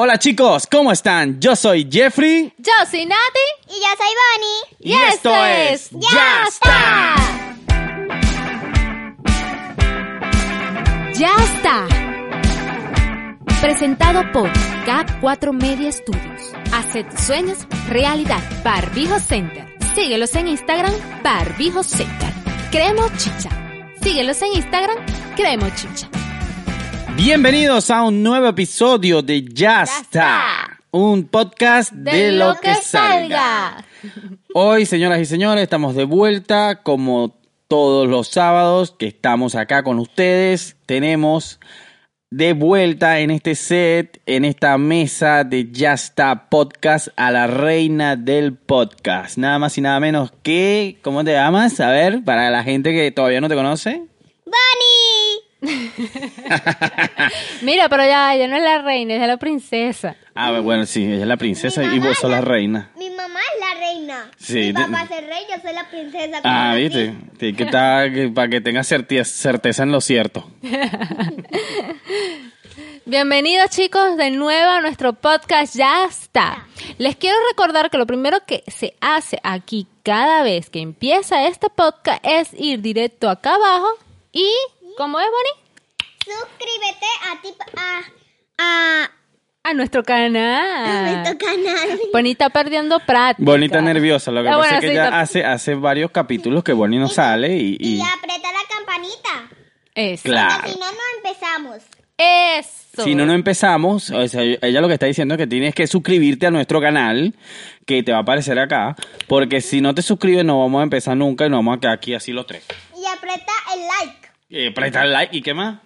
Hola chicos, ¿cómo están? Yo soy Jeffrey. Yo soy Nati. Y yo soy Bonnie. Y, esto es Ya está. Ya está. Presentado por K4 Media Studios. Hace tus sueños realidad. Barbijo Center. Síguelos en Instagram, Barbijo Center. Cremo Chicha. Síguelos en Instagram, Cremo Chicha. Bienvenidos a un nuevo episodio de Ya, está. Un podcast de, lo, que, salga. Hoy, señoras y señores, estamos de vuelta como todos los sábados que estamos acá con ustedes. Tenemos de vuelta en este set, en esta mesa de Ya está podcast a la reina del podcast. Nada más y nada menos que, ¿cómo te llamas? A ver, para la gente que todavía no te conoce. Bonnie. Mira, pero ya, ya no es la reina, es la princesa. Ah, bueno, sí, ella es la princesa Mi y vos sos la reina. Mi mamá es la reina. Sí, Mi papá es el rey, yo soy la princesa. Ah, viste, Sí, que está, que- para que tengas certeza en lo cierto. Bienvenidos chicos de nuevo a nuestro podcast Ya está. Les quiero recordar que lo primero que se hace aquí cada vez que empieza este podcast es ir directo acá abajo y, ¿cómo es Bonnie? Suscríbete a ti a a, A nuestro a canal. nuestro canal. Bonnie está perdiendo práctica. Bonita nerviosa, lo que Ah, pasa bueno, es que sí, ella está- hace, hace varios capítulos que Bonnie no sale y... Y, y- aprieta la campanita. Eso. Claro. Porque si no, no empezamos. Eso. Si no, no empezamos. O sea, ella lo que está diciendo es que tienes que suscribirte a nuestro canal, que te va a aparecer acá, porque si no te suscribes no vamos a empezar nunca y nos vamos a quedar aquí así los tres. Y aprieta el like. Eh, presta el like y qué más.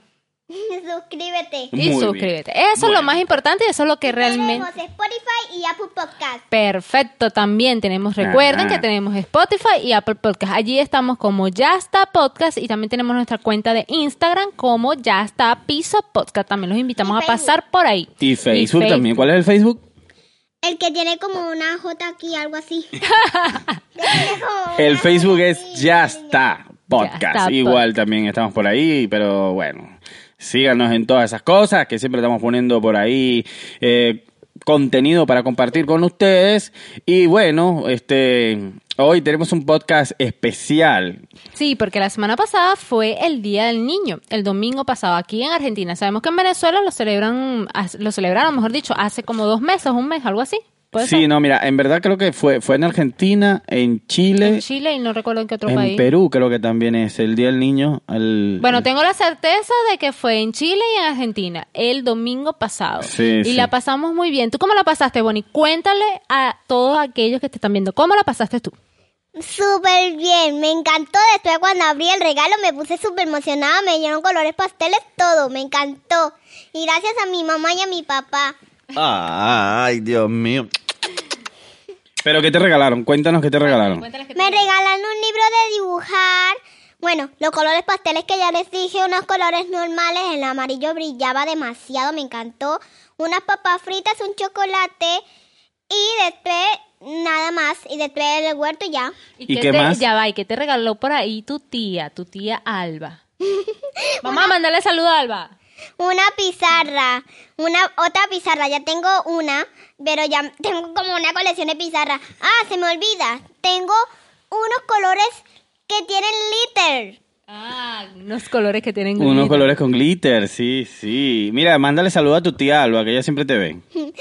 Suscríbete. Y bien. suscríbete. Eso es lo más importante y eso es lo que realmente... Tenemos Spotify y Apple Podcast. Perfecto, también tenemos, recuerden Ajá. que tenemos Spotify y Apple Podcast. Allí estamos como Ya está Podcast y también tenemos nuestra cuenta de Instagram como Ya está Piso Podcast. También los invitamos Y a pasar por ahí. Y Facebook también. ¿Cuál es el Facebook? El que tiene como una J aquí, algo así. El Facebook es. Ya está Podcast. Igual también estamos por ahí, pero bueno, síganos en todas esas cosas que siempre estamos poniendo por ahí eh, contenido para compartir con ustedes. Y bueno, este hoy tenemos un podcast especial. Sí, porque la semana pasada fue el Día del Niño, el domingo pasado aquí en Argentina. Sabemos que en Venezuela lo celebran, lo celebraron, mejor dicho, hace como dos meses, un mes, algo así. ¿Puede Sí, ser? no, mira, en verdad creo que fue fue en Argentina, en Chile, En Chile y no recuerdo en qué otro en país. Perú creo que también es el Día del Niño. el- Bueno, tengo la certeza de que fue en Chile y en Argentina el domingo pasado. Sí, y sí. la pasamos muy bien. ¿Tú cómo la pasaste, Bonnie? Cuéntale a todos aquellos que te están viendo, ¿cómo la pasaste tú? Súper bien, me encantó. Después cuando abrí el regalo me puse súper emocionada, me dieron colores pasteles, todo, me encantó. Y gracias a mi mamá y a mi papá. Ay, Dios mío. Pero ¿qué te regalaron? Cuéntanos qué te regalaron. Me regalan un libro de dibujar. Bueno, los colores pasteles que ya les dije, unos colores normales, el amarillo brillaba demasiado, me encantó. Unas papas fritas, un chocolate y después nada más. Y después el huerto y ya. ¿Y qué qué te- más? Ya va, ¿y qué te regaló por ahí tu tía, tu tía Alba? Vamos a mandarle saludo a Alba. Una pizarra, una otra pizarra, ya tengo una, pero ya tengo como una colección de pizarras. Ah, se me olvida, tengo unos colores que tienen glitter. Ah, unos colores que tienen Unos glitter. colores con glitter, sí, sí. Mira, mándale saludo a tu tía Alba, que ella siempre te ve.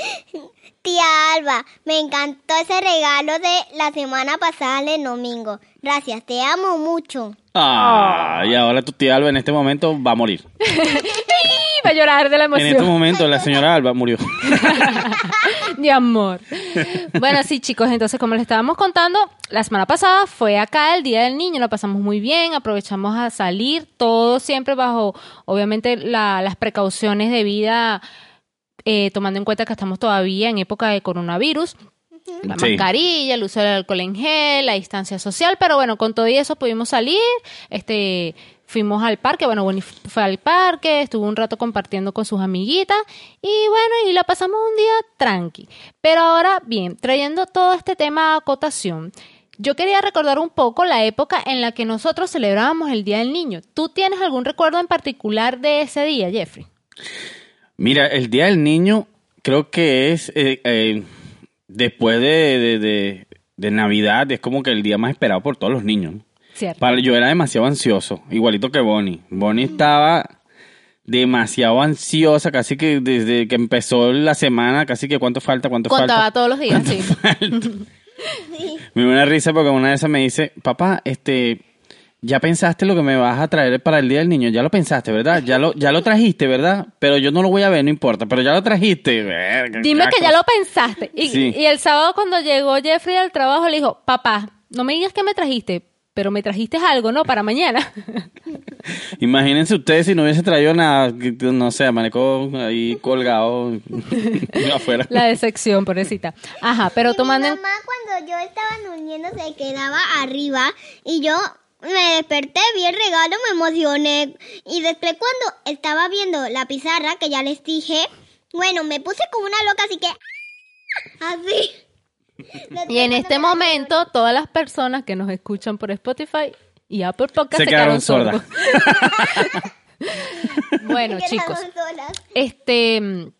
Tía Alba, me encantó ese regalo de la semana pasada el domingo. Gracias, te amo mucho. Ah, y ahora tu tía Alba en este momento va a morir. Va a llorar de la En este emoción. momento la señora Alba murió. de amor. Bueno, sí, chicos, entonces como les estábamos contando, la semana pasada fue acá el Día del Niño, lo pasamos muy bien, aprovechamos a salir, todo siempre bajo, obviamente, la- las precauciones de vida, eh, tomando en cuenta que estamos todavía en época de coronavirus. La Sí. mascarilla, el uso del alcohol en gel, la distancia social, pero bueno, con todo eso pudimos salir, este, fuimos al parque, bueno, Bonnie fue al parque, estuvo un rato compartiendo con sus amiguitas y bueno, y la pasamos un día tranqui. Pero ahora, bien, trayendo todo este tema a acotación, yo quería recordar un poco la época en la que nosotros celebrábamos el Día del Niño. ¿Tú tienes algún recuerdo en particular de ese día, Jeffrey? Mira, el Día del Niño creo que es eh, eh, después de, de, de- de Navidad, es como que el día más esperado por todos los niños. Cierto. Para, yo era demasiado ansioso, igualito que Bonnie. Bonnie estaba demasiado ansiosa, casi que desde que empezó la semana, casi que cuánto falta, cuánto Contaba falta. todos los días, sí. Me dio una risa porque una de esas me dice, papá, este, ya pensaste lo que me vas a traer para el Día del Niño, ya lo pensaste, ¿verdad? Ya lo, ya lo trajiste, ¿verdad? Pero yo no lo voy a ver, no importa, pero ya lo trajiste. Verga, Dime que ya lo pensaste. Y, Sí. y el sábado cuando llegó Jeffrey al trabajo le dijo, papá, no me digas que me trajiste, pero me trajiste algo, ¿no? Para mañana. Imagínense ustedes si no hubiese traído nada, no sé, amaneco ahí colgado afuera. La decepción, pobrecita. Ajá, pero tomando mi mamá cuando yo estaba durmiendo se quedaba arriba y yo me desperté, vi el regalo, me emocioné y después cuando estaba viendo la pizarra que ya les dije, bueno, me puse como una loca así que así. Y en este momento, todas las personas que nos escuchan por Spotify y Apple Podcast Se se, quedaron sordas. bueno, Quedaron chicos, solas. este... mm,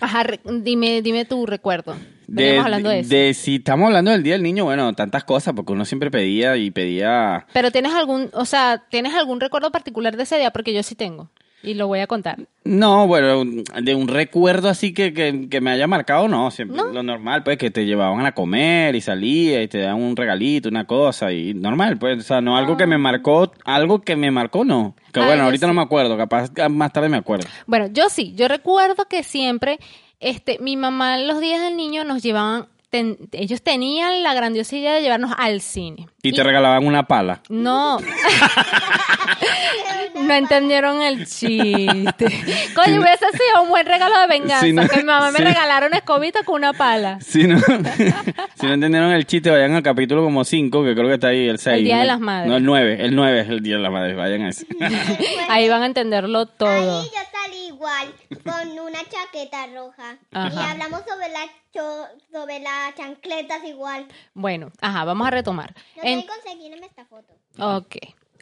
Ajá, re- dime, dime tu recuerdo. De, hablando de eso. de si estamos hablando del Día del Niño, bueno, tantas cosas, porque uno siempre pedía y pedía... Pero tienes algún, o sea, ¿tienes algún recuerdo particular de ese día? Porque yo sí tengo. Y lo voy a contar. No, bueno, de un recuerdo así que, que, que me haya marcado, no, siempre lo normal, pues, que te llevaban a comer y salía y te daban un regalito, una cosa, y normal, pues, o sea, no algo que me marcó, algo que me marcó, no. Que Ah, bueno, ahorita sí. no me acuerdo, capaz que más tarde me acuerdo. Bueno, yo sí, yo recuerdo que siempre, este, mi mamá los días del niño nos llevaban, ten- ellos tenían la grandiosa idea de llevarnos al cine. Y te regalaban una pala. No. no entendieron el chiste. Coño, hubiese sido un buen regalo de venganza. No, que mi mamá me regalaron escobita con una pala. Si no, si no entendieron el chiste, vayan al capítulo como 5, que creo que está ahí el 6. El Día de las Madres. No, el 9, el 9 es el Día de las Madres, vayan a ese. Ahí van a entenderlo todo. Ahí yo salí igual con una chaqueta roja y hablamos sobre la sobre las chancletas igual. Bueno, ajá, vamos a retomar. No En- conseguirme esta foto. Ok,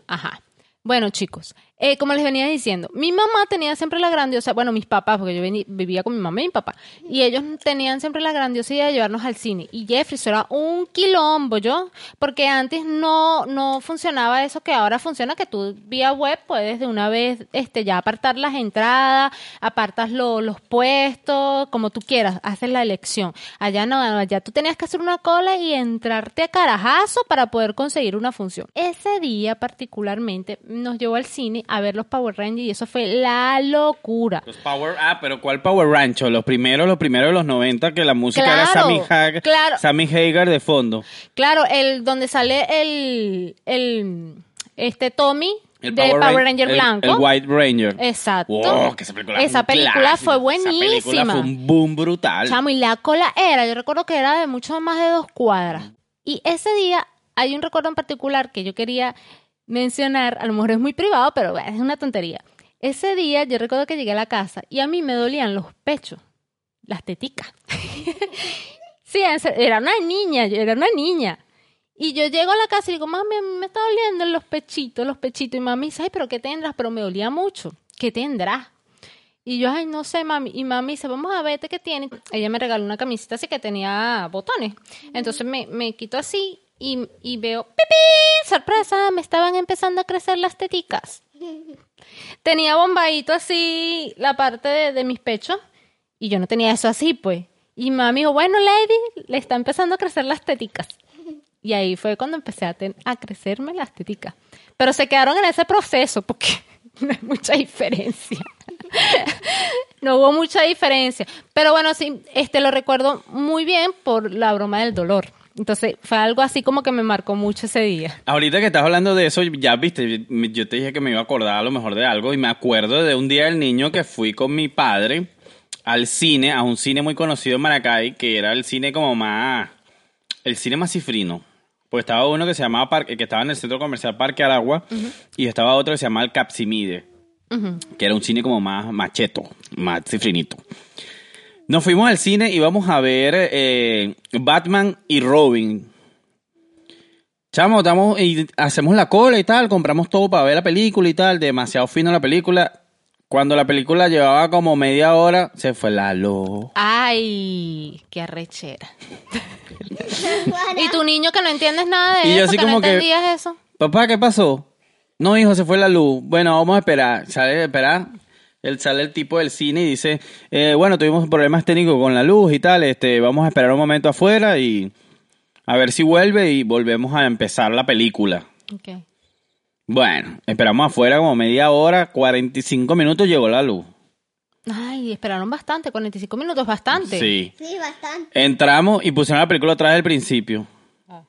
ajá. Bueno, chicos, eh, como les venía diciendo, mi mamá tenía siempre la grandiosa, bueno, mis papás, porque yo veni- vivía con mi mamá y mi papá, y ellos tenían siempre la grandiosa idea de llevarnos al cine. Y Jeffrey, eso era un quilombo, yo, porque antes no, no funcionaba eso que ahora funciona, que tú vía web puedes de una vez este, ya apartar las entradas, apartas lo- los puestos, como tú quieras, haces la elección. Allá no, allá tú tenías que hacer una cola y entrarte a carajazo para poder conseguir una función. Ese día particularmente nos llevó al cine a ver los Power Rangers y eso fue la locura. Los Power, ah, pero ¿cuál Power Rancho? Los primeros, los primeros de los 90, que la música era Sammy Hagar, claro. Sammy Hagar de fondo. Claro, el donde sale el, el este Tommy El de Power, Ran- Ranger blanco. El White Ranger. Exacto. Wow, que esa película, Esa película clásico. fue buenísima. Esa película fue un boom brutal. Chamo, y la cola era, yo recuerdo que era de mucho más de dos cuadras. Y ese día hay un recuerdo en particular que yo quería mencionar, a lo mejor es muy privado, pero es una tontería. Ese día yo recuerdo que llegué a la casa y a mí me dolían los pechos, las teticas. sí, era una niña, yo era una niña. Y yo llego a la casa y digo, mami, me está doliendo los pechitos, los pechitos. Y mami dice, ay, pero ¿qué tendrás? Pero me dolía mucho. ¿Qué tendrás? Y yo, ay, no sé, mami. Y mami dice, vamos a verte qué tiene. Ella me regaló una camiseta así que tenía botones. Entonces me, me quito así y, y veo, ¡pipi! ¡Sorpresa! Me estaban empezando a crecer las teticas. Tenía bombadito así la parte de, de mis pechos y yo no tenía eso así, pues. Y mami dijo, bueno, lady, le está empezando a crecer las teticas. Y ahí fue cuando empecé a, ten- a crecerme las teticas. Pero se quedaron en ese proceso porque no hay mucha diferencia. no hubo mucha diferencia. Pero bueno, sí, este lo recuerdo muy bien por la broma del dolor. Entonces fue algo así como que me marcó mucho ese día. Ahorita que estás hablando de eso, ya viste, yo te dije que me iba a acordar a lo mejor de algo y me acuerdo de un día del niño que fui con mi padre al cine, a un cine muy conocido en Maracay, que era el cine como más, el cine más cifrino. Pues estaba uno que se llamaba Parque, que estaba en el centro comercial Parque Aragua y estaba otro que se llamaba el Capsimide, que era un cine como más macheto, más cifrinito. Nos fuimos al cine y vamos a ver eh, Batman y Robin. Chamo, damos y hacemos la cola y tal, compramos todo para ver la película y tal, demasiado fino la película. Cuando la película llevaba como media hora, se fue la luz. Ay, qué arrechera. y tu niño que no entiendes nada de Y yo eso, así que no que- entendías eso. Papá, ¿qué pasó? No, hijo, se fue la luz. Bueno, vamos a esperar. Sale a esperar. Él sale el tipo del cine y dice, eh, bueno, tuvimos problemas técnicos con la luz y tal. Este, vamos a esperar un momento afuera y a ver si vuelve y volvemos a empezar la película. Ok. Bueno, esperamos afuera como media hora, 45 minutos llegó la luz. Ay, esperaron bastante, 45 minutos, bastante. Sí. Sí, bastante. Entramos y pusieron la película vez del principio. Ah.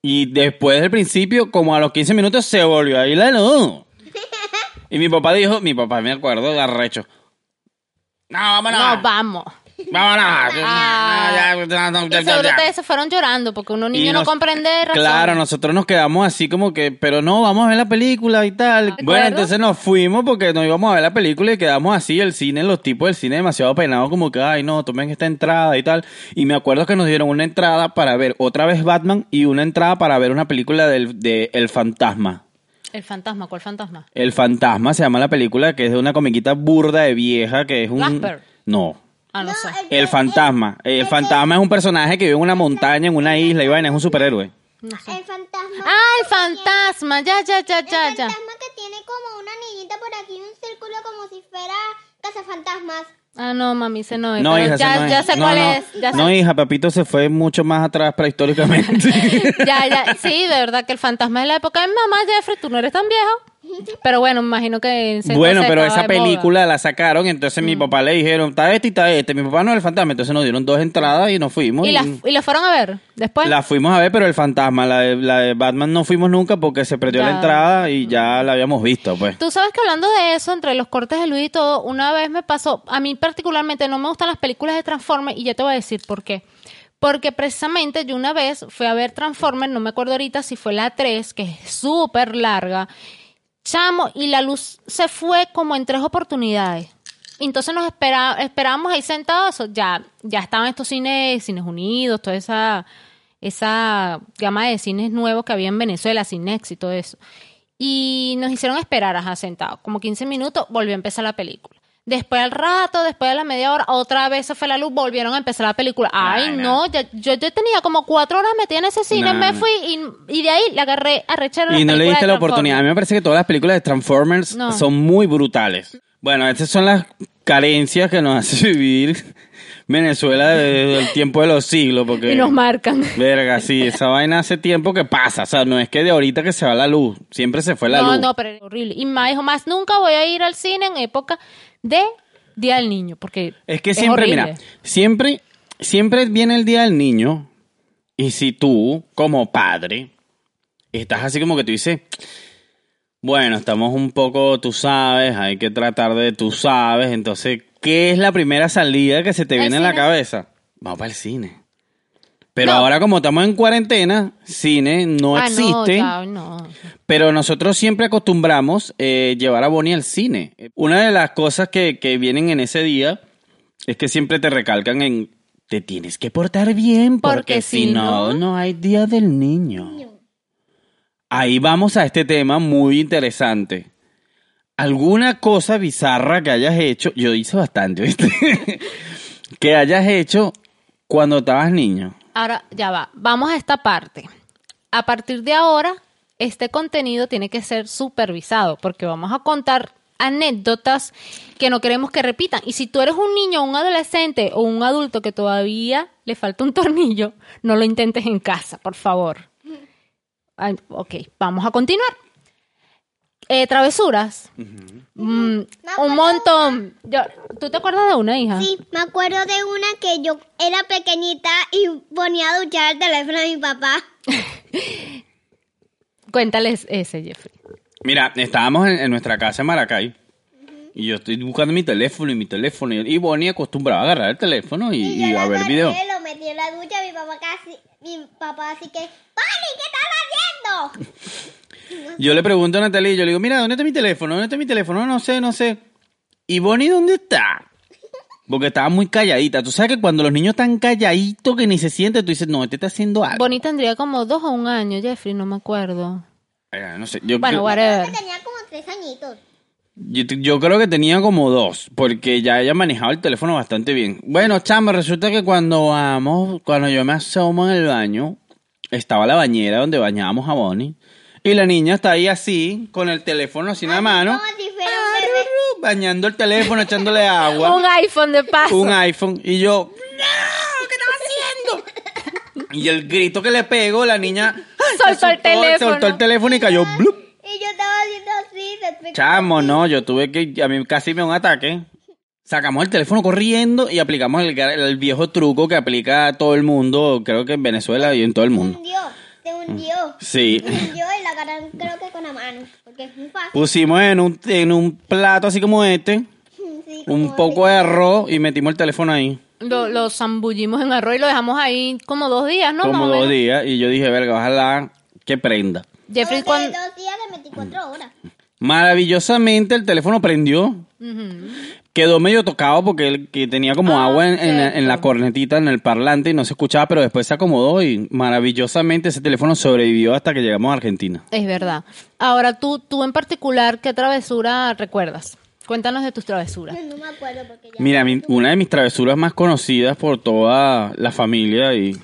Y después del principio, como a los 15 minutos, se volvió a ir la luz. Y mi papá dijo, mi papá me acuerdo, de arrecho. No, vámonos. No, vamos. vámonos. Ah. Ya, ya, Y ya, seguro ya. ustedes se fueron llorando porque uno niño no nos- comprende razón. Claro, nosotros nos quedamos así como que, pero no, vamos a ver la película y tal. ¿De Bueno, entonces nos fuimos porque no íbamos a ver la película y quedamos así, el cine, los tipos del cine demasiado penados, como que, ay, no, tomen esta entrada y tal. Y me acuerdo que nos dieron una entrada para ver otra vez Batman y una entrada para ver una película del, de El Fantasma. El fantasma, ¿cuál fantasma? El Fantasma se llama la película, que es de una comiquita burda de vieja, que es un... Casper. No, Ah, no, sé. el fantasma. El fantasma es un personaje que vive en una montaña, en una isla y vaina, es un superhéroe. No sé. El fantasma. Ah, el fantasma. Ya, ya, ya, El ya, ya. fantasma que tiene como una niñita por aquí, un círculo como si fuera cazafantasmas. Ah, no, mami, ese no es. No, hija, ya, no es. ya sé No, cuál no. es. Ya sé. No, hija, papito se fue mucho más atrás prehistóricamente. Ya, ya, sí, de verdad que el fantasma es la época de mi mamá, Jeffrey, tú no eres tan viejo. Pero bueno, me imagino que bueno, pero esa. Mm. película la sacaron, entonces mi papá le dijeron, está este y está este. Mi papá no es el fantasma, entonces nos dieron dos entradas y nos fuimos. ¿Y y la, y la fueron a ver después? la fuimos a ver, pero el fantasma, la de, la de Batman no fuimos nunca porque se perdió la entrada y ya la habíamos visto, pues. Tú sabes que hablando de eso, entre los cortes de Luis y todo, una vez me pasó, a mí particularmente no me gustan las películas de Transformers y ya te voy a decir por qué. Porque precisamente yo una vez fui a ver Transformers, no me acuerdo ahorita si fue la 3, que es súper larga, chamo, y la luz se fue como en tres oportunidades. Entonces nos espera, esperábamos ahí sentados, ya, ya estaban estos cines, Cines Unidos, toda esa, esa gama de cines nuevos que había en Venezuela, Cinex y todo eso. Y nos hicieron esperar, ajá, sentados, como 15 minutos, volvió a empezar la película. Después al rato, después de la media hora, otra vez se fue la luz, volvieron a empezar la película. Ay, no, ya- yo, yo tenía como cuatro horas metida en ese cine, me fui y, y de ahí le agarré a rechar Y no le diste la oportunidad. A mí me parece que todas las películas de Transformers No. son muy brutales. Bueno, estas son las carencias que nos hace vivir Venezuela desde el tiempo de los siglos. Porque, Y nos marcan. Verga, sí, esa vaina hace tiempo que pasa. O sea, no es que de ahorita que se va la luz. Siempre se fue la no, luz. no, pero es horrible. Y dijo, más nunca voy a ir al cine en época de Día del Niño, porque Es que siempre, horrible. mira, siempre, siempre viene el día del niño. Y si tú, como padre, estás así como que tú dices, bueno, estamos un poco, tú sabes, hay que tratar de tú sabes. Entonces, ¿qué es la primera salida que se te viene en la cabeza? Vamos para el cine. Pero No. ahora como estamos en cuarentena, cine no Ah, existe. no. Pero nosotros siempre acostumbramos eh, llevar a Bonnie al cine. Una de las cosas que, que vienen en ese día es que siempre te recalcan en te tienes que portar bien porque, Porque si no- no hay día del niño. Ahí vamos a este tema muy interesante. ¿Alguna cosa bizarra que hayas hecho? Yo hice bastante, ¿viste? que hayas hecho cuando estabas niño. Ahora, ya va. Vamos a esta parte. A partir de ahora, este contenido tiene que ser supervisado porque vamos a contar anécdotas que no queremos que repitan. Y si tú eres un niño, un adolescente o un adulto que todavía le falta un tornillo, no lo intentes en casa, por favor. Ok, vamos a continuar. Eh, travesuras. Mm, un montón. Yo- ¿Tú te acuerdas de una hija? Sí, me acuerdo de una que yo era pequeñita y ponía a duchar el teléfono de mi papá. Cuéntales ese, Jeffrey. Mira, estábamos en, en nuestra casa en Maracay. Y yo estoy buscando mi teléfono y mi teléfono. Y Bonnie acostumbraba a agarrar el teléfono y, Y, y yo a ver videos. lo metí en la ducha, mi papá casi, mi papá así que, ¡Pani, qué estás haciendo! Yo le pregunto a Natalia y yo le digo, mira, ¿dónde está mi teléfono? ¿Dónde está mi teléfono? No sé, no sé. ¿Y Bonnie dónde está? Porque estaba muy calladita. Tú sabes que cuando los niños están calladitos que ni se sienten, tú dices, no, este está haciendo algo. Bonnie tendría como dos o un año, Jeffrey, no me acuerdo. Eh, no sé, yo Bueno, creo- whatever. Creo que tenía como tres añitos. Yo, yo creo que tenía como dos, porque ya ella manejaba el teléfono bastante bien. Bueno, chama, resulta que cuando vamos, cuando yo me asomo en el baño, estaba la bañera donde bañábamos a Bonnie. Y la niña está ahí así, con el teléfono así en la mano, Como si fuera un bebé. bañando el teléfono, echándole agua. Un iPhone de paso. un iPhone y yo, ¡No! ¿Qué estás haciendo? Y el grito que le pego, la niña Soltó el teléfono. soltó el teléfono y cayó. ¡blup! Y yo estaba haciendo así. después- Chamo, no, yo tuve que, a mí casi me dio un ataque. Sacamos el teléfono corriendo y aplicamos el, el viejo truco que aplica a todo el mundo, creo que en Venezuela y en todo el mundo. se hundió. Sí. Se hundió y la cara creo que con la mano. Porque es muy fácil. Pusimos en un, en un plato así como este, Sí, un poco de arroz y metimos el teléfono ahí. Lo, lo zambullimos en arroz y lo dejamos ahí como dos días, ¿no? como dos días y yo dije, verga, ojalá que prenda. Jeffrey, Dos, cuando... dos días de 24 horas. Maravillosamente el teléfono prendió. Quedó medio tocado porque él, que tenía como Ah, agua en, en en la cornetita, en el parlante y no se escuchaba, pero después se acomodó y maravillosamente ese teléfono sobrevivió hasta que llegamos a Argentina. Es verdad. Ahora, tú, tú en particular, ¿qué travesura recuerdas? Cuéntanos de tus travesuras. No me acuerdo porque ya. Mira, mi- una de mis travesuras más conocidas por toda la familia y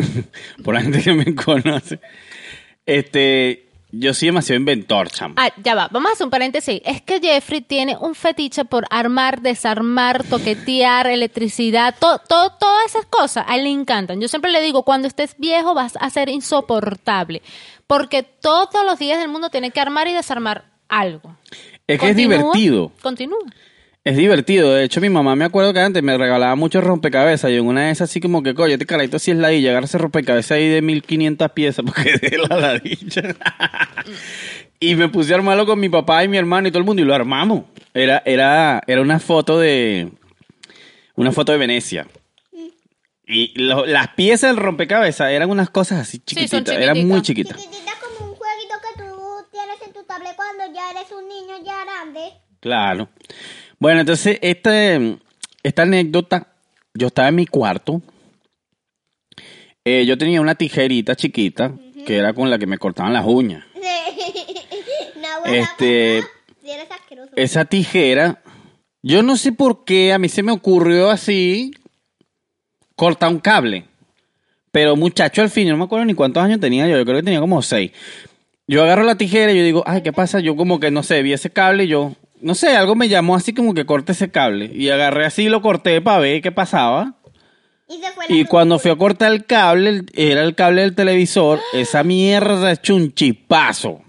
por la gente que me conoce, este, yo soy demasiado inventor, chamo. Ah, ya va, vamos a hacer un paréntesis. Es que Jeffrey tiene un fetiche por armar, desarmar, toquetear, electricidad, to- to- todas esas cosas. A él le encantan. Yo siempre le digo, cuando estés viejo vas a ser insoportable. Porque todos los días del mundo tiene que armar y desarmar algo. Es que es divertido. Continúa. Es divertido. De hecho, mi mamá me acuerdo que antes me regalaba muchos rompecabezas. Y en una de esas, así como que, coño, este carrito sí es la y llegar ese rompecabezas ahí de 1500 piezas, porque de la ladilla. y me puse a armarlo con mi papá y mi hermano y todo el mundo y lo armamos. Era, era, era una foto de. Una foto de Venecia. Y lo- las piezas del rompecabezas eran unas cosas así Sí, chiquititas. eran muy chiquitas. Chiquitita como un jueguito que tú tienes en tu tablet cuando ya eres un niño ya grande. Claro. Bueno, entonces, este, esta anécdota, yo estaba en mi cuarto. Eh, yo tenía una tijerita chiquita, que era con la que me cortaban las uñas. no, Este-. Esa tijera, yo no sé por qué, a mí se me ocurrió así, cortar un cable. Pero muchacho, al fin, yo no me acuerdo ni cuántos años tenía yo, yo creo que tenía como seis. Yo agarro la tijera y yo digo, ay, ¿qué pasa? Yo como que, no sé, vi ese cable y yo, no sé, algo me llamó así como que corte ese cable. Y agarré así y lo corté para ver qué pasaba. Y cuando fui a cortar el cable, era el cable del televisor, esa mierda es un chipazo.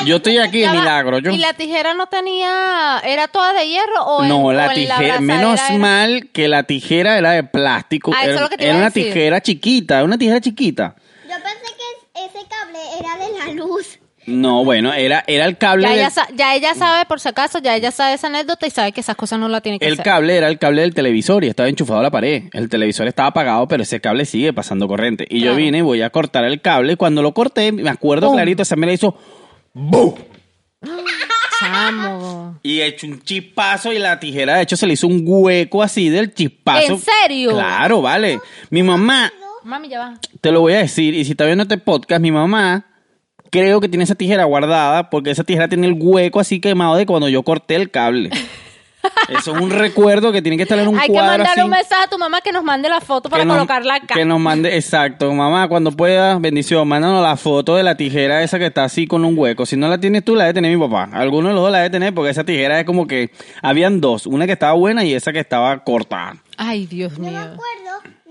Ay, Yo estoy aquí de milagro. Yo. ¿Y la tijera no tenía, era toda de hierro o No, la tijera, menos era- mal que la tijera era de plástico. Ah, eso era es lo que te era iba a una decir. tijera chiquita, una tijera chiquita. Yo pensé que es- ese cable era de la luz. No, bueno, era, era el cable. Ya del- ella, sa- ya ella sabe, por si acaso, ya ella sabe esa anécdota y sabe que esas cosas no la tiene que el hacer. cable era el cable del televisor y estaba enchufado a la pared. El televisor estaba apagado, pero ese cable sigue pasando corriente. Y yo vine y voy a cortar el cable. y Cuando lo corté, me acuerdo ¡Bum! clarito, esa me la hizo ¡bum! Chamo. Y he hecho un chispazo y la tijera, de hecho, se le hizo un hueco así del chispazo. ¿En serio? Claro, vale. Mi mamá, Mami, ya va. te lo voy a decir, y si está viendo este podcast, mi mamá creo que tiene esa tijera guardada porque esa tijera tiene el hueco así quemado de cuando yo corté el cable. Eso es un recuerdo que tiene que estar en un Hay que cuadro mandarle así. un mensaje a tu mamá que nos mande la foto para que nos- colocarla acá. Que nos mande, exacto. Mamá, cuando pueda, bendición, mándanos la foto de la tijera esa que está así con un hueco. Si no la tienes tú, la debe tener mi papá. Alguno de los dos la debe tener porque esa tijera es como que habían dos. Una que estaba buena y esa que estaba cortada. Ay, Dios Yo me mío. acuerdo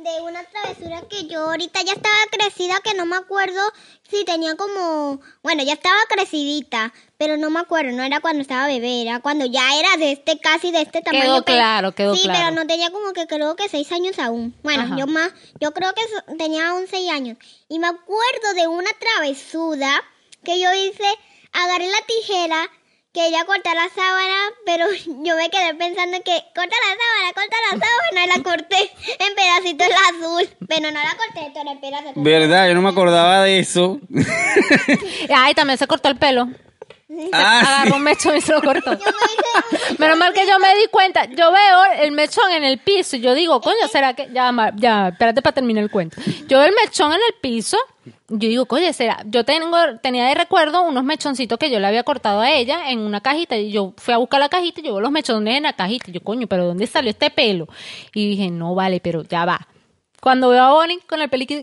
de una travesura que yo ahorita ya estaba crecida, que no me acuerdo si tenía como... Bueno, ya estaba crecidita, pero no me acuerdo, no era cuando estaba bebé, era cuando ya era de este, casi de este tamaño. Quedó pero- claro, quedó sí, claro. pero no tenía como que creo que seis años aún. Bueno, Ajá. yo más, yo creo que tenía aún seis años. Y me acuerdo de una travesura que yo hice, agarré la tijera, quería cortar la sábana, pero yo me quedé pensando que corta la sábana, corta la sábana, y la corté en pedacitos la azul, pero no la corté toda en pedacitos. ¿Verdad? Yo no me acordaba de eso. Ay, también se cortó el pelo. Ah, Agarró sí. un mechón y se lo cortó. Menos mal que yo me di cuenta. Yo veo el mechón en el piso y yo digo, coño, ¿será que...? Ya, ya, espérate para terminar el cuento. Yo veo el mechón en el piso y yo digo, coño, ¿será? Yo tengo, tenía de recuerdo unos mechoncitos que yo le había cortado a ella en una cajita y yo fui a buscar la cajita y yo veo los mechones en la cajita y yo, coño, ¿pero dónde salió este pelo? Y dije, no, vale, pero ya va. Cuando veo a Bonnie con el pelito,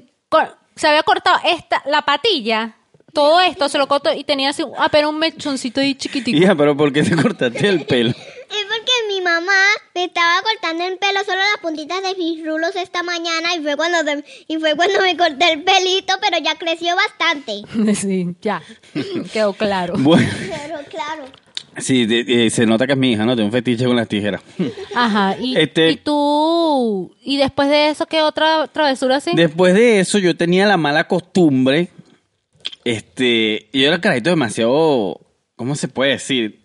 se había cortado esta, la patilla, todo esto se lo cortó y tenía así, ah, pero un mechoncito ahí chiquitico. Hija, pero ¿por qué te cortaste el pelo? Es porque mi mamá me estaba cortando el pelo solo las puntitas de mis rulos esta mañana y fue cuando se- y fue cuando me corté el pelito, pero ya creció bastante. Sí, ya. Quedó claro. Bueno, Pero claro. sí, de- de- se nota que es mi hija, ¿no? Tengo un fetiche con las tijeras. Ajá. Y, Este- y tú, y después de eso, ¿qué otra travesura así? Después de eso, yo tenía la mala costumbre. Este, yo era carajito demasiado. ¿Cómo se puede decir?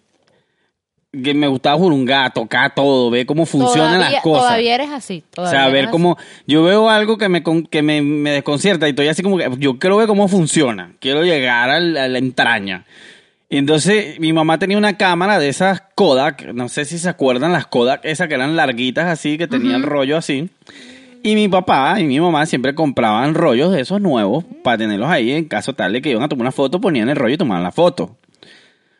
Que me gustaba jurungar, tocar todo, ver cómo funcionan todavía, las cosas. Todavía eres así. O todavía sea, ver cómo. Yo veo algo que me, que me, me desconcierta y estoy así como que. Yo quiero ver cómo funciona. Quiero llegar a la entraña. Y entonces mi mamá tenía una cámara de esas Kodak. No sé si se acuerdan las Kodak, esas que eran larguitas así, que tenían rollo así. Y mi papá y mi mamá siempre compraban rollos de esos nuevos para tenerlos ahí en caso tal de que iban a tomar una foto, ponían el rollo y tomaban la foto.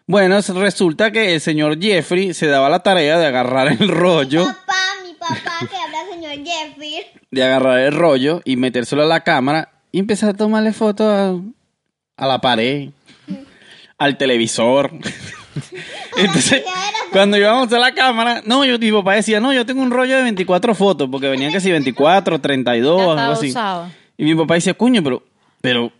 Bueno, resulta que el señor Jeffrey se daba la tarea de agarrar el rollo Papá, mi papá, que habla señor Jeffrey. de agarrar el rollo y metérselo a la cámara y empezar a tomarle fotos a, a la pared, al televisor. Entonces, cuando íbamos a la cámara, no, yo, mi papá decía, no, yo tengo un rollo de 24 fotos, porque venían que si 24, 32, Ya algo así. usado. Y mi papá decía, coño, pero, pero,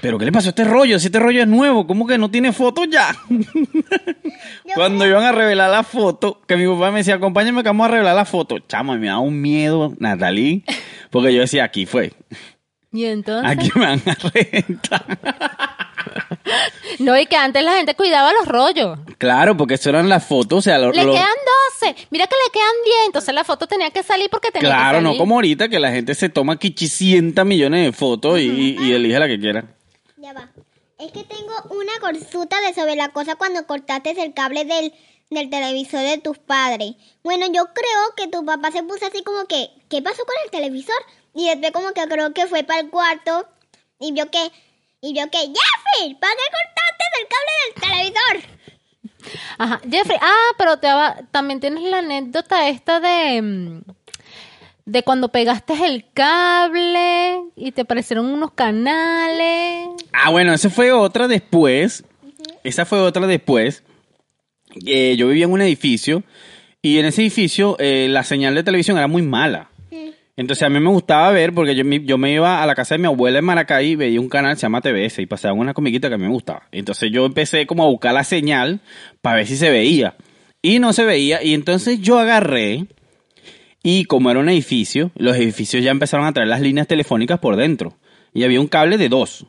pero, ¿qué le pasó a este rollo? Si este rollo es nuevo, ¿cómo que no tiene fotos ya? Cuando iban a revelar la foto, que mi papá me decía, acompáñame que vamos a revelar la foto. Chamo, y me da un miedo, Natalie, porque yo decía, aquí fue, Y entonces. aquí me van a reventar. No, y que antes la gente cuidaba los rollos. Claro, porque eso eran las fotos, o sea, lo- Le lo- quedan 12. Mira que le quedan 10. Entonces la foto tenía que salir porque tenía claro, que no como ahorita que la gente se toma 500 millones de fotos y, y elige la que quiera. Ya va. Es que tengo una consulta de sobre la cosa cuando cortaste el cable del, del televisor de tus padres. Bueno, yo creo que tu papá se puso así como que, ¿qué pasó con el televisor? Y después como que creo que fue para el cuarto y vio que, y vio que, Jeffrey, ¿para qué cortaste el cable del televisor? Ajá. Jeffrey, ah, pero te va- también tienes la anécdota esta de. mm, De cuando pegaste el cable y te aparecieron unos canales. Ah, bueno, esa fue otra después. Esa fue otra después. Eh, yo vivía en un edificio y en ese edificio eh, la señal de televisión era muy mala. Entonces a mí me gustaba ver porque yo, me- iba a la casa de mi abuela en Maracay y veía un canal que se llama TBS y pasaban una comiquita que a mí me gustaba. Entonces yo empecé como a buscar la señal para ver si se veía. Y no se veía. Y entonces yo agarré y como era un edificio, los edificios ya empezaron a traer las líneas telefónicas por dentro. Y había un cable de dos.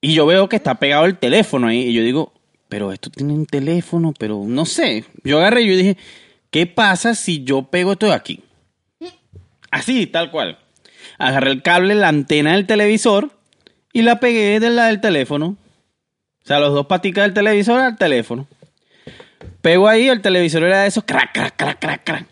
Y yo veo que está pegado el teléfono ahí. Y yo digo, pero esto tiene un teléfono, pero no sé. Yo agarré y yo dije, ¿qué pasa si yo pego esto de aquí? Así, tal cual. Agarré el cable, la antena del televisor y la pegué de la del teléfono. O sea, los dos paticas del televisor al teléfono. Pego ahí, el televisor era de esos, crack, crack, crack, crack, crack.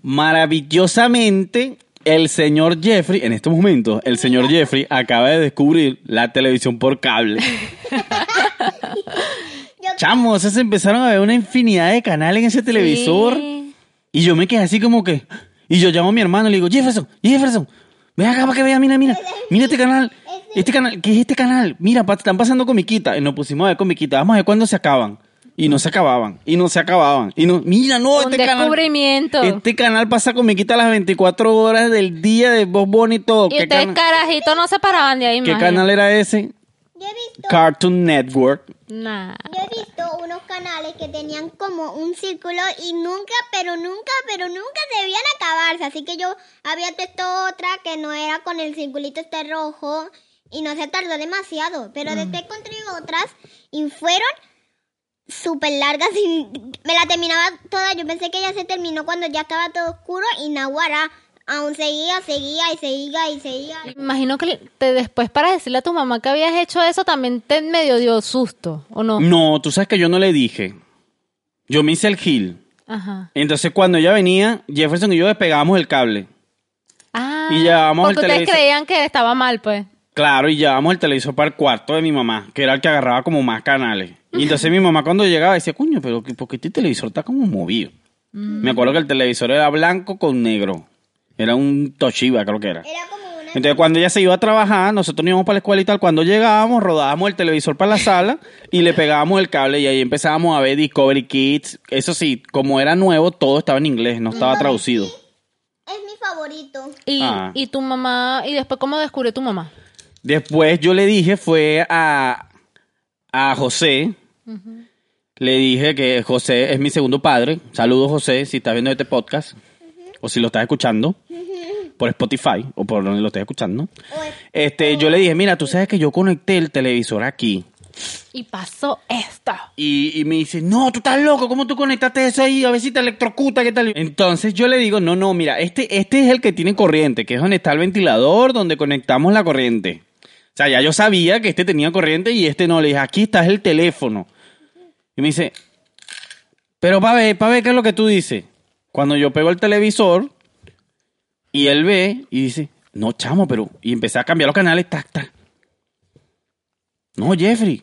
Maravillosamente, el señor Jeffrey, en estos momentos, el señor Jeffrey acaba de descubrir la televisión por cable. Chamo, o sea, se empezaron a ver una infinidad de canales en ese televisor. Sí. Y yo me quedé así como que. Y yo llamo a mi hermano y le digo, Jefferson, Jefferson, ven acá para que vea, mira, mira, mira este canal. Este canal, ¿qué es este canal? Mira, están pasando comiquitas. Y nos pusimos a ver comiquitas. Vamos a ver cuándo se acaban. Y no se acababan. Y no se acababan. Y no, mira, no, Un este canal. descubrimiento. Este canal pasa comiquitas las 24 horas del día de Bob Bunny y todo. Y ¿Qué, ustedes, carajitos, no se paraban de ahí, ¿Qué canal era ese? Yo he visto, Cartoon Network. Nah. yo he visto unos canales que tenían como un círculo y nunca, pero nunca, pero nunca debían acabarse. Así que yo había visto otra que no era con el circulito este rojo y no se tardó demasiado. Pero después encontré otras y fueron súper largas y me la terminaba toda. Yo pensé que ya se terminó cuando ya estaba todo oscuro y Nahuara aún seguía, seguía y seguía y seguía. Imagino que te, después para decirle a tu mamá que habías hecho eso también te medio dio susto, ¿o no? No, tú sabes que yo no le dije. Yo me hice el gil. Ajá. Entonces cuando ella venía, Jefferson y yo despegábamos el cable. Ah, Y llevábamos el porque ustedes televisor. creían que estaba mal, pues. Claro, y llevábamos el televisor para el cuarto de mi mamá, que era el que agarraba como más canales. Y entonces mi mamá cuando llegaba decía, coño, pero ¿qué- ¿por qué este televisor está como movido? Me acuerdo que el televisor era blanco con negro. Era un Toshiba, creo que era. Era como una... Entonces cuando ella se iba a trabajar, nosotros nos íbamos para la escuela y tal, cuando llegábamos, rodábamos el televisor para la sala y le pegábamos el cable y ahí empezábamos a ver Discovery Kids. Eso sí, como era nuevo, todo estaba en inglés, no estaba traducido. Es mi favorito. Y, Ah. y tu mamá, y después, ¿cómo descubrió tu mamá? Después yo le dije, fue a, a José, le dije que José es mi segundo padre. Saludos José, si estás viendo este podcast o si lo estás escuchando por Spotify o por donde lo estés escuchando. Este, yo le dije, mira, tú sabes que yo conecté el televisor aquí. Y pasó esto. Y, y me dice, no, tú estás loco, ¿cómo tú conectaste eso ahí? A ver si te electrocuta, ¿qué tal? Entonces yo le digo, no, no, mira, este, este es el que tiene corriente, que es donde está el ventilador, donde conectamos la corriente. O sea, ya yo sabía que este tenía corriente y este no. Le dije, aquí está el teléfono. Y me dice, pero para ver, para ver qué es lo que tú dices. Cuando yo pego el televisor y él ve y dice, no, chamo, pero... Y empecé a cambiar los canales, tac, tac. No, Jeffrey,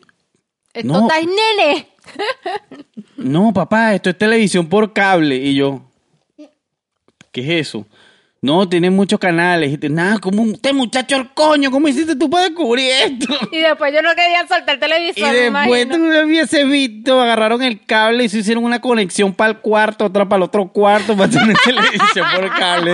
Esto No. está ahí, nene. no, papá, esto es televisión por cable. Y yo, ¿qué es eso? No, tiene muchos canales. Y te, nada, como este muchacho el coño, ¿cómo hiciste tú para descubrir esto? Y después yo no quería soltar el Y televisor, me después tú lo hubiese visto, agarraron el cable y se hicieron una conexión para el cuarto, otra para el otro cuarto, para tener televisión por cable.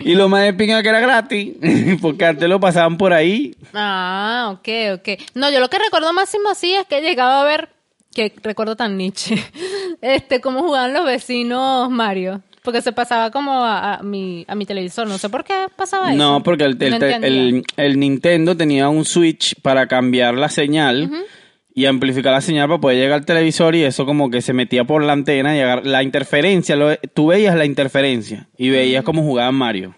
Y lo más de pinga que era gratis, porque antes lo pasaban por ahí. Ah, ok, ok. No, yo lo que recuerdo máximo así es que llegaba a ver, que recuerdo tan Nietzsche, este, cómo jugaban los vecinos Mario. Porque se pasaba como a, a mi, a mi televisor. No sé por qué pasaba eso. No, porque el, el- No entendía. el- el Nintendo tenía un switch para cambiar la señal y amplificar la señal para poder llegar al televisor y eso como que se metía por la antena y agar- la interferencia, lo- tú veías la interferencia y veías cómo jugaban Mario.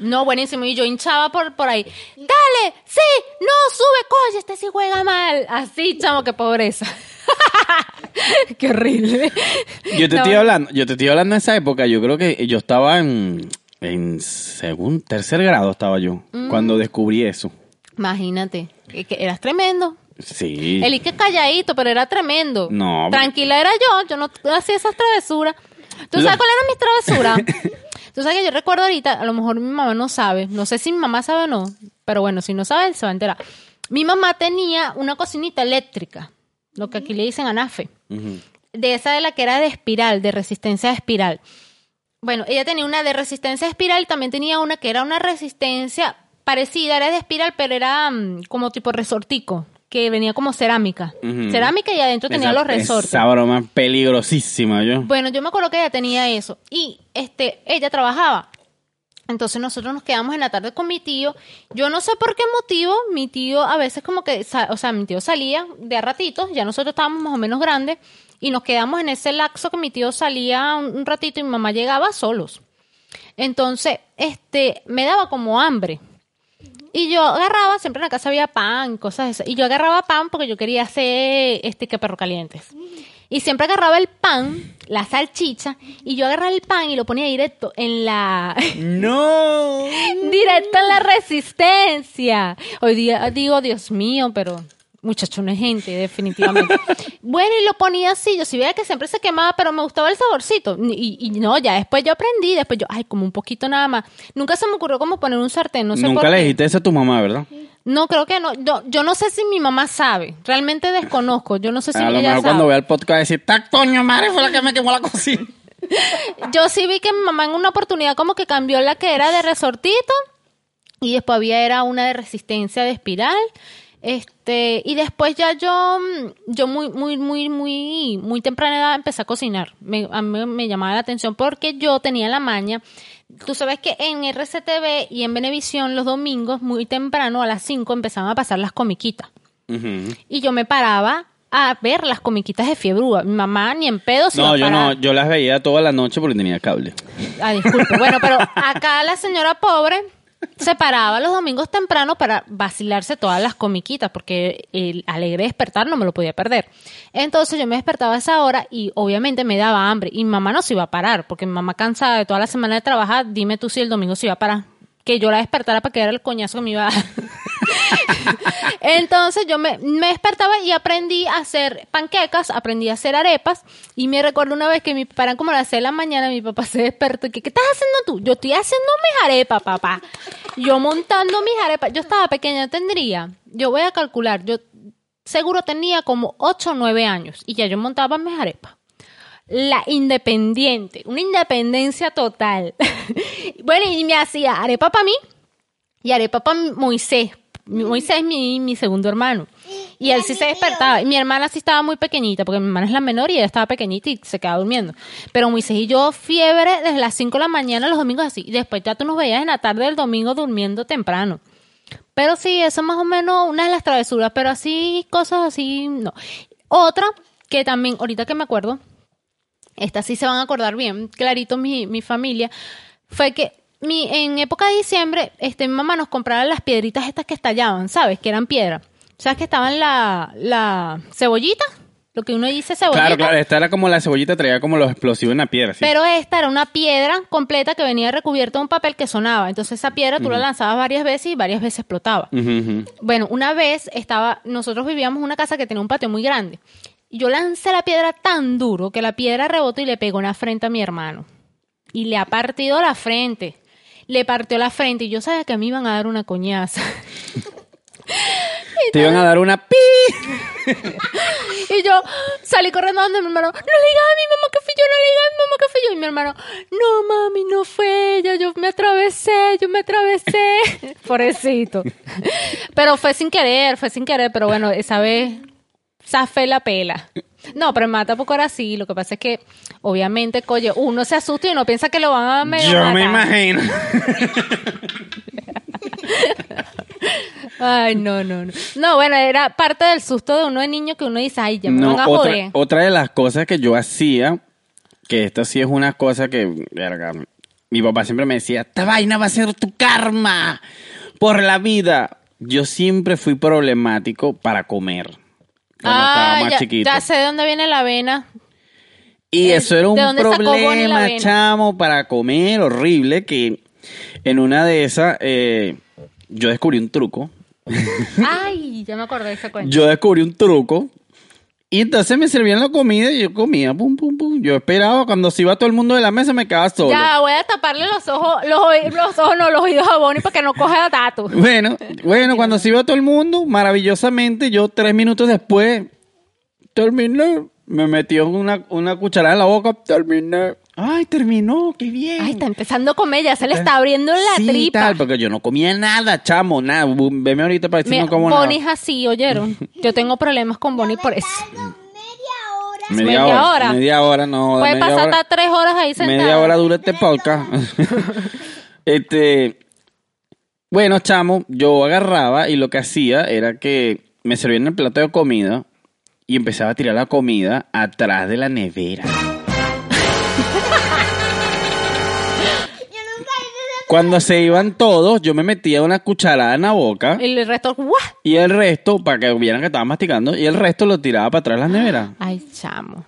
No, buenísimo. Y yo hinchaba por, por ahí. Dale, sí, no, sube, coño, este sí juega mal. Así, chamo, qué pobreza. qué horrible. Yo te No, estoy hablando, yo te estoy hablando de esa época, yo creo que yo estaba en, en segundo, tercer grado estaba yo, Mm. cuando descubrí eso. Imagínate, que, eras tremendo. Sí. El Ike calladito, pero era tremendo. No. Tranquila era yo, yo no hacía esas travesuras. ¿Tú sabes cuál era mis travesuras? Tú sabes que yo recuerdo ahorita, a lo mejor mi mamá no sabe, no sé si mi mamá sabe o no, pero bueno, si no sabe, se va a enterar. Mi mamá tenía una cocinita eléctrica, lo que aquí le dicen anafe, Ujú. de esa de la que era de espiral, de resistencia a espiral. Bueno, ella tenía una de resistencia a espiral y también tenía una que era una resistencia parecida, era de espiral, pero era mm, como tipo resortico, que venía como cerámica. Cerámica y adentro tenía Esa- los resortes. Esa broma peligrosísima, yo. Bueno, yo me acuerdo que ella tenía eso. Y este, ella trabajaba. Entonces nosotros nos quedamos en la tarde con mi tío. Yo no sé por qué motivo, mi tío a veces como que, o sea, mi tío salía de a ratitos, ya nosotros estábamos más o menos grandes, y nos quedamos en ese laxo que mi tío salía un ratito y mi mamá llegaba solos. Entonces, este, me daba como hambre. Y yo agarraba, siempre en la casa había pan, cosas esas. Y yo agarraba pan porque yo quería hacer este que perro calientes. Y siempre agarraba el pan, la salchicha, y yo agarraba el pan y lo ponía directo en la No. directo en la resistencia. Hoy día digo, Dios mío, pero muchacho no es gente, definitivamente. bueno, y lo ponía así, yo sí veía que siempre se quemaba, pero me gustaba el saborcito. Y, y no, ya después yo aprendí, después yo, ay, como un poquito nada más. Nunca se me ocurrió como poner un sartén, no sé Nunca por le dijiste eso a tu mamá, ¿verdad? No, creo que no. Yo, yo no sé si mi mamá sabe. Realmente desconozco. Yo no sé si a lo ella mejor sabe. cuando vea el podcast decir, ¡ta coño madre! Fue la que me quemó la cocina. Yo sí vi que mi mamá en una oportunidad como que cambió la que era de resortito y después había era una de resistencia de espiral. Este, y después ya yo, mm, yo muy, muy, muy, muy, muy temprana edad empecé a cocinar. Me, a mí me llamaba la atención porque yo tenía la maña. Tú sabes que en RCTV y en Venevisión los domingos, muy temprano, a las 5, empezaban a pasar las comiquitas. Y yo me paraba a ver las comiquitas de fiebrúa. Mi mamá ni en pedo se No, yo no, yo las veía toda la noche porque tenía cable. Ah, disculpe. Bueno, pero acá la señora pobre se paraba los domingos temprano para vacilarse todas las comiquitas, porque el alegre despertar no me lo podía perder. Entonces yo me despertaba a esa hora y obviamente me daba hambre. Y mi mamá no se iba a parar, porque mi mamá cansada de toda la semana de trabajar, dime tú si el domingo se iba a parar. Que yo la despertara para que era el coñazo que me iba a dar. Entonces yo me, me despertaba y aprendí a hacer panquecas, aprendí a hacer arepas y me recuerdo una vez que mi papá eran como las 6 de la mañana, mi papá se despertó y que ¿qué estás haciendo tú? Yo estoy haciendo mis arepas, papá. Yo montando mis arepas, yo estaba pequeña, tendría, yo voy a calcular, yo seguro tenía como 8 o 9 años y ya yo montaba mis arepas. La independiente, una independencia total. bueno, y me hacía arepa para mí y arepa para Moisés. Moisés es mi, mi segundo hermano. Y él sí se despertaba. Y mi hermana sí estaba muy pequeñita, porque mi hermana es la menor y ella estaba pequeñita y se quedaba durmiendo. Pero Moisés y yo, fiebre desde las 5 de la mañana los domingos así. Y después ya tú nos veías en la tarde del domingo durmiendo temprano. Pero sí, eso más o menos una de las travesuras, pero así, cosas así, no. Otra que también, ahorita que me acuerdo, esta sí se van a acordar bien, clarito mi, mi familia, fue que mi, en época de diciembre, este, mi mamá nos compraba las piedritas estas que estallaban, ¿sabes? Que eran piedras. ¿Sabes que estaban la, la cebollita? Lo que uno dice cebollita. Claro, claro, esta era como la cebollita, traía como los explosivos en la piedra. sí. Pero esta era una piedra completa que venía recubierta de un papel que sonaba. Entonces esa piedra tú la lanzabas varias veces y varias veces explotaba. Bueno, una vez estaba, nosotros vivíamos en una casa que tenía un patio muy grande. Y yo lancé la piedra tan duro que la piedra rebotó y le pegó en la frente a mi hermano. Y le ha partido la frente. Le partió la frente y yo sabía que me iban a dar una coñaza. Te iban a dar una pi. Y yo salí corriendo donde mi hermano, no le digas a mi mamá que fui yo, no le digas a mi mamá que fui yo. Y mi hermano, no mami, no fue ella, yo me atravesé, yo me atravesé. Pobrecito. Pero fue sin querer, fue sin querer, pero bueno, esa vez zafé la pela. No, pero más tampoco era así. Lo que pasa es que, obviamente, coye, uno se asusta y uno piensa que lo van a medio Yo me imagino. Ay, no, no, no. No, bueno, era parte del susto de uno de niño que uno dice, ay, ya me No, van a otra, joder. otra de las cosas que yo hacía, que esta sí es una cosa que, verga, mi papá siempre me decía, esta vaina va a ser tu karma por la vida. Yo siempre fui problemático para comer cuando estaba Ah, más ya, chiquito. ya sé de dónde viene la avena. Y eso era un ¿De dónde sacó Bonnie la problema, chamo, para comer horrible, que en una de esas eh, yo descubrí un truco. Ay, ya me acordé de ese cuento. Yo descubrí un truco. Y entonces me servían la comida y yo comía, pum, pum, pum. Yo esperaba cuando se iba todo el mundo de la mesa me quedaba solo. Ya, voy a taparle los ojos, los, oí- los ojos, no, los oídos a Bonnie para que no coja datos. Bueno, bueno, cuando se iba todo el mundo, maravillosamente, yo tres minutos después terminé. Me metió una, una cucharada en la boca, terminé. Ay, terminó, qué bien. Ay, está empezando a comer, ya se le está abriendo la Sí, tripa. tal, porque yo no comía nada, chamo, nada. Veme ahorita para decir no como Bonnie es nada. así, ¿oyeron? Yo tengo problemas con Bonnie por eso. Media hora. Media, media hora. hora. Media hora, no. Puede media pasar hora, hasta tres horas ahí sentada. media hora dura este podcast. este. Bueno, chamo, yo agarraba y lo que hacía era que me servían el plato de comida y empezaba a tirar la comida atrás de la nevera. Cuando se iban todos, yo me metía una cucharada en la boca Y el resto, ¡guau! y el resto, para que vieran que estaba masticando, y el resto lo tiraba para atrás de la nevera. Ay, chamo.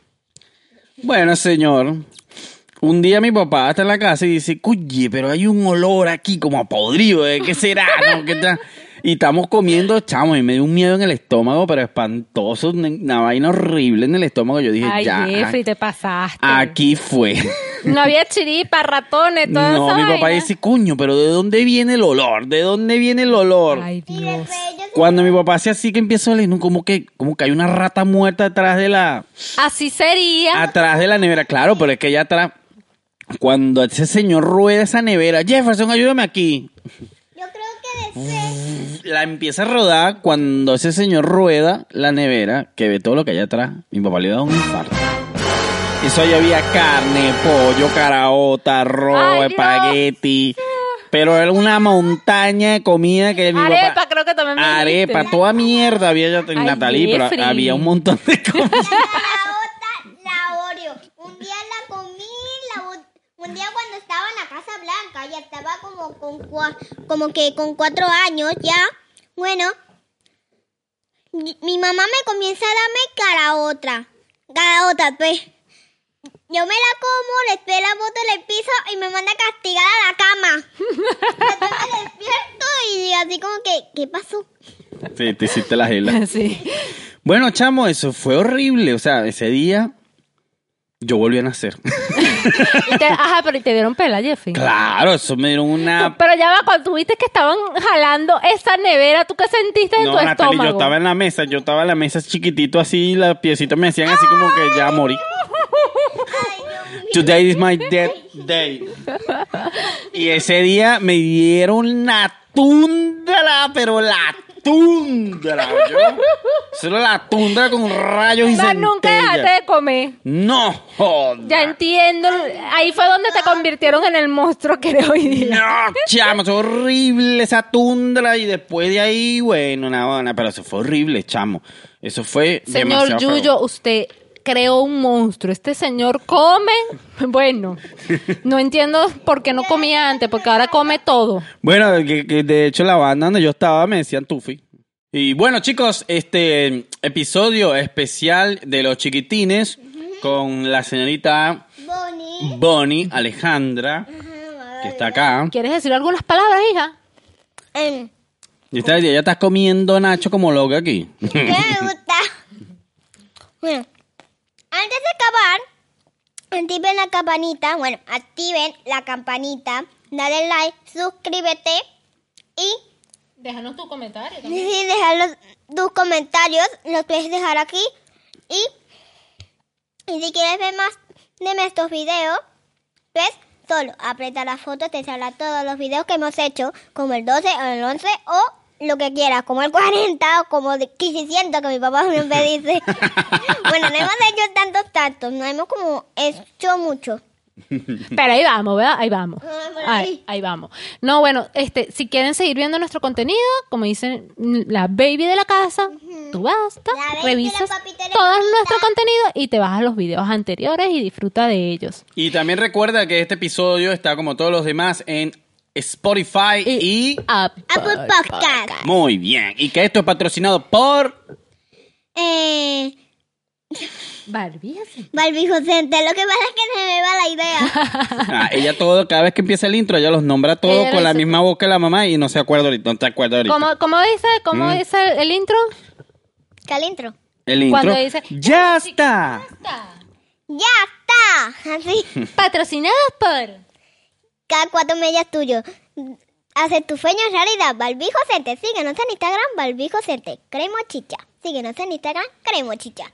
Bueno, señor. Un día mi papá está en la casa y dice, oye, pero hay un olor aquí como a podrido, ¿eh? ¿qué será? no? ¿Qué tal?". Y estamos comiendo, chamo, y me dio un miedo en el estómago, pero espantoso, una vaina horrible en el estómago. Yo dije, Ay, ya, Jeffrey, te pasaste. aquí fue. No había chiripa, ratones, todo No, mi papá dice, coño, pero ¿de dónde viene el olor? ¿De dónde viene el olor? Ay, Dios. Cuando mi papá hace así que empieza a oler, ¿no? como que, como que hay una rata muerta atrás de la, Así sería. atrás de la nevera. Claro, pero es que ya atrás, cuando ese señor rueda esa nevera, Jefferson, ayúdame aquí. Yo creo que después. La empieza a rodar cuando ese señor rueda la nevera, que ve todo lo que hay atrás. Mi papá le da un infarto. Eso ahí había carne, pollo, caraota, arroz, Ay, espagueti. Pero era una montaña de comida que mi Arepa, papá... creo que también me Arepa, dijiste. toda mierda había ya en Natalí, pero Jeffrey. había un montón de comida. La otra, la Oreo. Un día la comí, la ot- un día cuando estaba en la Ya estaba como con cua- como que con cuatro años ya. Bueno, y- mi mamá me comienza a darme cara otra, cara otra, pues. Yo me la como, le espero la boto en el piso y me manda a castigar a la cama. Entonces me despierto y así como que, ¿qué pasó? Sí, te hiciste la gela. Sí. Bueno, chamo, eso fue horrible. O sea, ese día yo volví a nacer. Y te- ajá, pero ¿y te dieron pela, Jeffrey? claro, eso me dieron una... Pero ya va, cuando tuviste que estaban jalando esa nevera, ¿tú qué sentiste en No, tu Natalie, estómago? yo estaba en la mesa, yo estaba en la mesa chiquitito así, las piecitas me hacían así como que ya morí. Today is my death day. Y ese día me dieron la tundra, pero la tundra. Solo la tundra con rayos y Más nunca dejaste de comer. No, joda. Ya entiendo. Ahí fue donde te convirtieron en el monstruo que eres hoy día. No, chamo, es horrible esa tundra y después de ahí, bueno, nada, nada, pero eso fue horrible, chamo. Eso fue Señor demasiado feo. Yuyo, usted creó un monstruo. Este señor come. Bueno, no entiendo por qué no comía antes, porque ahora come todo. Bueno, que, que de hecho la banda donde yo estaba me decían Tufi. Y bueno, chicos, este episodio especial de los chiquitines con la señorita Bonnie. Bonnie Alejandra, que está acá. ¿Quieres decir algunas palabras, hija? Y está, ya estás comiendo Nacho como loca aquí. ¿Qué me gusta? Bueno, antes de acabar, activen la campanita. Bueno, activen la campanita. Dale like, suscríbete y Déjanos tu comentario sí, dejar los, tus comentarios. Los puedes dejar aquí. Y, y si quieres ver más de nuestros videos, pues solo aprieta la foto, te saldrá todos los videos que hemos hecho, como el 12 o el 11 o lo que quieras, como el 40 o como de 500 que mi papá siempre dice. bueno, no hemos hecho tantos tantos, no hemos como hecho mucho. Pero ahí vamos, ¿verdad? Ahí vamos. Ah, Ahí, ahí. vamos. No, bueno, este, si quieren seguir viendo nuestro contenido, como dicen la baby de la casa, tú vas, revisas todo nuestro contenido y te vas a los videos anteriores y disfruta de ellos. Y también recuerda que este episodio está como todos los demás en Spotify y... Apple, Apple Podcast. Muy bien. Y que esto es patrocinado por... Eh, Barbie, así. Barbijo Center, lo que pasa es que se me va la idea. Ah, ella todo, cada vez que empieza el intro, ella los nombra todos con la misma boca de la mamá y no se acuerda ahorita, no te acuerdas ahorita. ¿Cómo, cómo dice, cómo Mm. dice el, el intro? Calintro. El intro. Cuando dice- ¡Ya está! ¡Ya está! Así. Patrocinados por... Cada cuatro medias tuyo. Hace tus sueños realidad. Barbijo Center. Síguenos en Instagram. Barbijo Center. Cremo chicha. Síguenos en Instagram. Cremo chicha.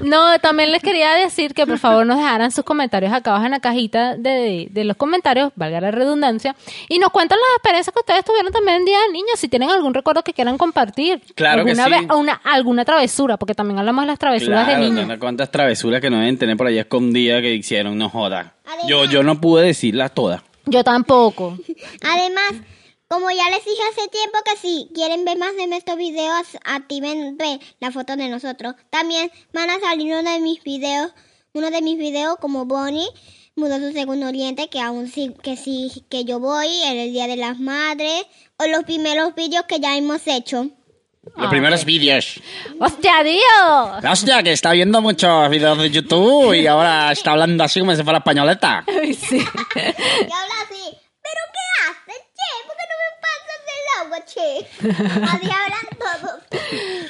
No, también les quería decir que por favor nos dejaran sus comentarios acá abajo en la cajita de, de los comentarios, valga la redundancia, y nos cuentan las experiencias que ustedes tuvieron también en Día del Niño, si tienen algún recuerdo que quieran compartir. Claro que alguna sí. vez- una, alguna travesura, porque también hablamos de las travesuras Claro, de niños. no, cuántas travesuras que no deben tener por ahí escondidas que hicieron, no joda. Además- Yo, yo no pude decirlas todas. Yo tampoco. Además, como ya les dije hace tiempo que si quieren ver más de nuestros videos, activen ve, la foto de nosotros. También van a salir uno de mis videos, uno de mis videos como Bonnie mudó su segundo oriente, que aún sí, que sí, que yo voy en el Día de las Madres, o los primeros vídeos que ya hemos hecho. Los Ah, primeros ok. vídeos. ¡Hostia, Dios! Hostia, que está viendo muchos vídeos de YouTube y ahora está hablando así como si fuera españoleta. Ay, sí. Y habla así, ¿pero qué haces, che? ¿Por Así hablan todos.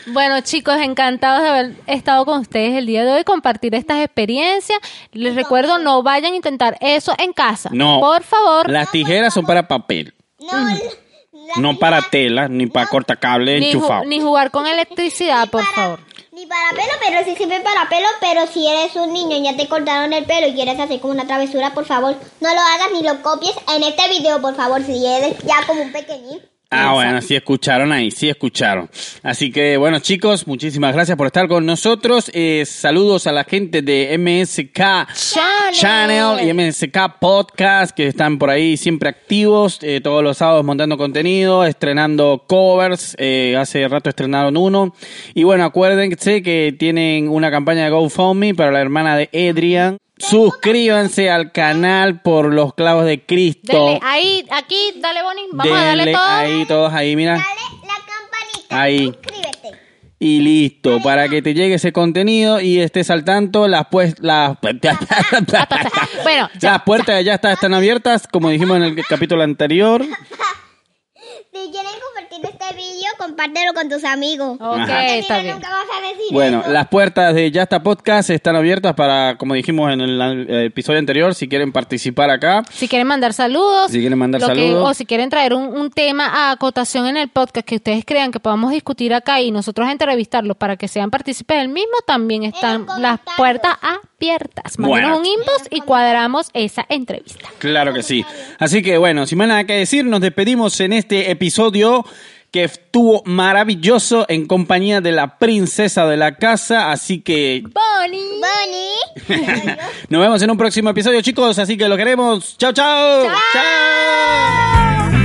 Bueno, chicos, encantados de haber estado con ustedes el día de hoy, compartir estas experiencias. Les recuerdo, no vayan a intentar eso en casa. No. Por favor. Las tijeras son para papel, No, la- no para tela, ni para cortacable Ni, ju- enchufado. ni jugar con electricidad, por para- favor. Ni para pelo, pero sí sirve para pelo, pero si eres un niño y ya te cortaron el pelo y quieres hacer como una travesura, por favor, no lo hagas ni lo copies en este video, por favor, si eres ya como un pequeñín. Ah, bueno, sí escucharon ahí, sí escucharon. Así que, bueno, chicos, muchísimas gracias por estar con nosotros. Eh, saludos a la gente de MSK Channel y MSK Podcast que están por ahí siempre activos, eh, todos los sábados montando contenido, estrenando covers. eh, hace rato estrenaron uno. Y bueno, acuérdense que tienen una campaña de GoFundMe para la hermana de Adrian. Suscríbanse al canal por los clavos de Cristo. Dele, ahí, aquí, dale, Bonnie. Vamos a darle todo. ahí, todos ahí, mira. Dale la campanita. Ahí. Suscríbete. Y listo, para que te llegue ese contenido y estés al tanto, las pues las, Bueno, las puertas ya está- están abiertas, como dijimos en el capítulo anterior. Si quieren compartir este vídeo, compártelo con tus amigos. Ok, Ajá. está Mira, bien. Nunca vas a decir Bueno, eso. las puertas de Ya está Podcast están abiertas para, como dijimos en el eh, episodio anterior, si quieren participar acá. Si quieren mandar saludos. Si quieren mandar que- saludos. o si quieren traer un, un tema a acotación en el podcast que ustedes crean que podamos discutir acá y nosotros entrevistarlos para que sean partícipes del mismo, también están las puertas abiertas. Mándenos Bueno. un inbox y cuadramos esa entrevista. Claro que sí. Así que bueno, sin más nada que decir, nos despedimos en este episodio que estuvo maravilloso en compañía de la princesa de la casa. Así que Bonnie. Bonnie. Nos vemos en un próximo episodio, chicos. Así que lo queremos. Chao. Chao. chao.